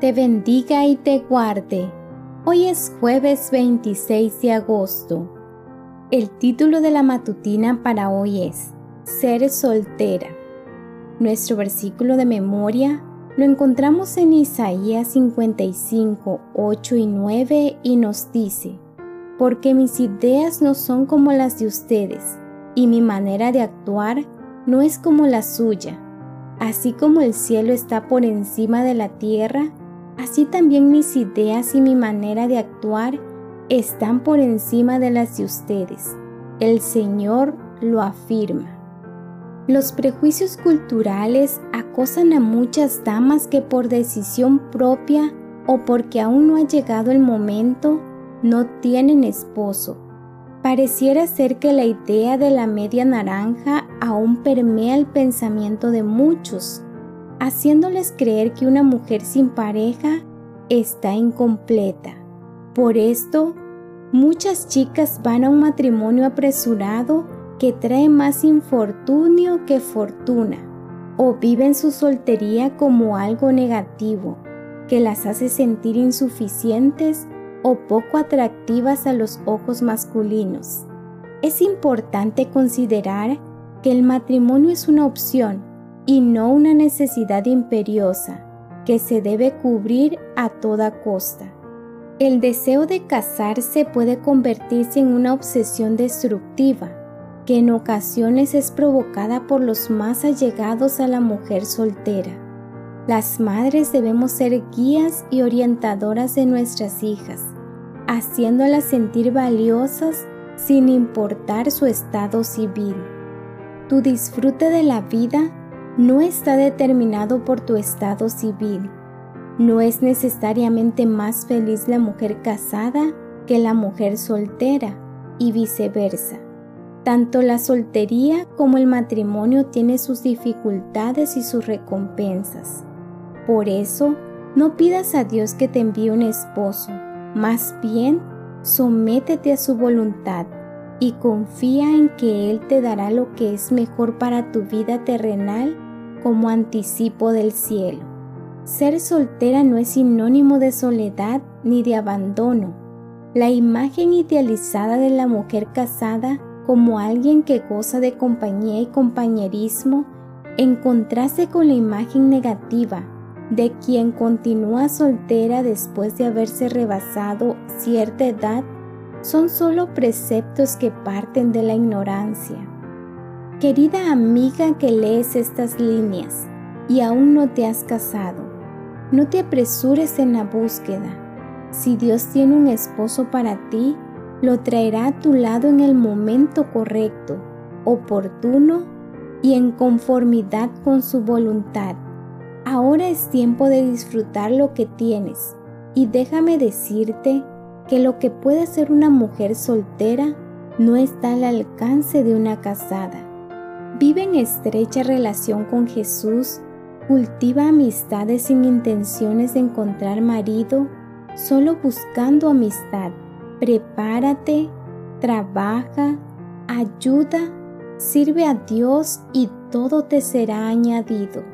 te bendiga y te guarde. Hoy es jueves 26 de agosto. El título de la matutina para hoy es Ser soltera. Nuestro versículo de memoria lo encontramos en Isaías 55, 8 y 9 y nos dice, Porque mis ideas no son como las de ustedes, y mi manera de actuar no es como la suya. Así como el cielo está por encima de la tierra, así también mis ideas y mi manera de actuar están por encima de las de ustedes. El Señor lo afirma. Los prejuicios culturales acosan a muchas damas que por decisión propia o porque aún no ha llegado el momento no tienen esposo. Pareciera ser que la idea de la media naranja aún permea el pensamiento de muchos, haciéndoles creer que una mujer sin pareja está incompleta. Por esto, muchas chicas van a un matrimonio apresurado que trae más infortunio que fortuna, o viven su soltería como algo negativo, que las hace sentir insuficientes o poco atractivas a los ojos masculinos. Es importante considerar que el matrimonio es una opción y no una necesidad imperiosa que se debe cubrir a toda costa. El deseo de casarse puede convertirse en una obsesión destructiva que en ocasiones es provocada por los más allegados a la mujer soltera. Las madres debemos ser guías y orientadoras de nuestras hijas, haciéndolas sentir valiosas sin importar su estado civil. Tu disfrute de la vida no está determinado por tu estado civil. No es necesariamente más feliz la mujer casada que la mujer soltera y viceversa. Tanto la soltería como el matrimonio tiene sus dificultades y sus recompensas. Por eso, no pidas a Dios que te envíe un esposo, más bien, sométete a su voluntad y confía en que Él te dará lo que es mejor para tu vida terrenal como anticipo del cielo. Ser soltera no es sinónimo de soledad ni de abandono. La imagen idealizada de la mujer casada como alguien que goza de compañía y compañerismo en contraste con la imagen negativa de quien continúa soltera después de haberse rebasado cierta edad son solo preceptos que parten de la ignorancia. Querida amiga que lees estas líneas y aún no te has casado, no te apresures en la búsqueda. Si Dios tiene un esposo para ti, lo traerá a tu lado en el momento correcto, oportuno y en conformidad con su voluntad. Ahora es tiempo de disfrutar lo que tienes y déjame decirte que lo que puede ser una mujer soltera no está al alcance de una casada. Vive en estrecha relación con Jesús, cultiva amistades sin intenciones de encontrar marido, solo buscando amistad prepárate, trabaja, ayuda, sirve a Dios y todo te será añadido.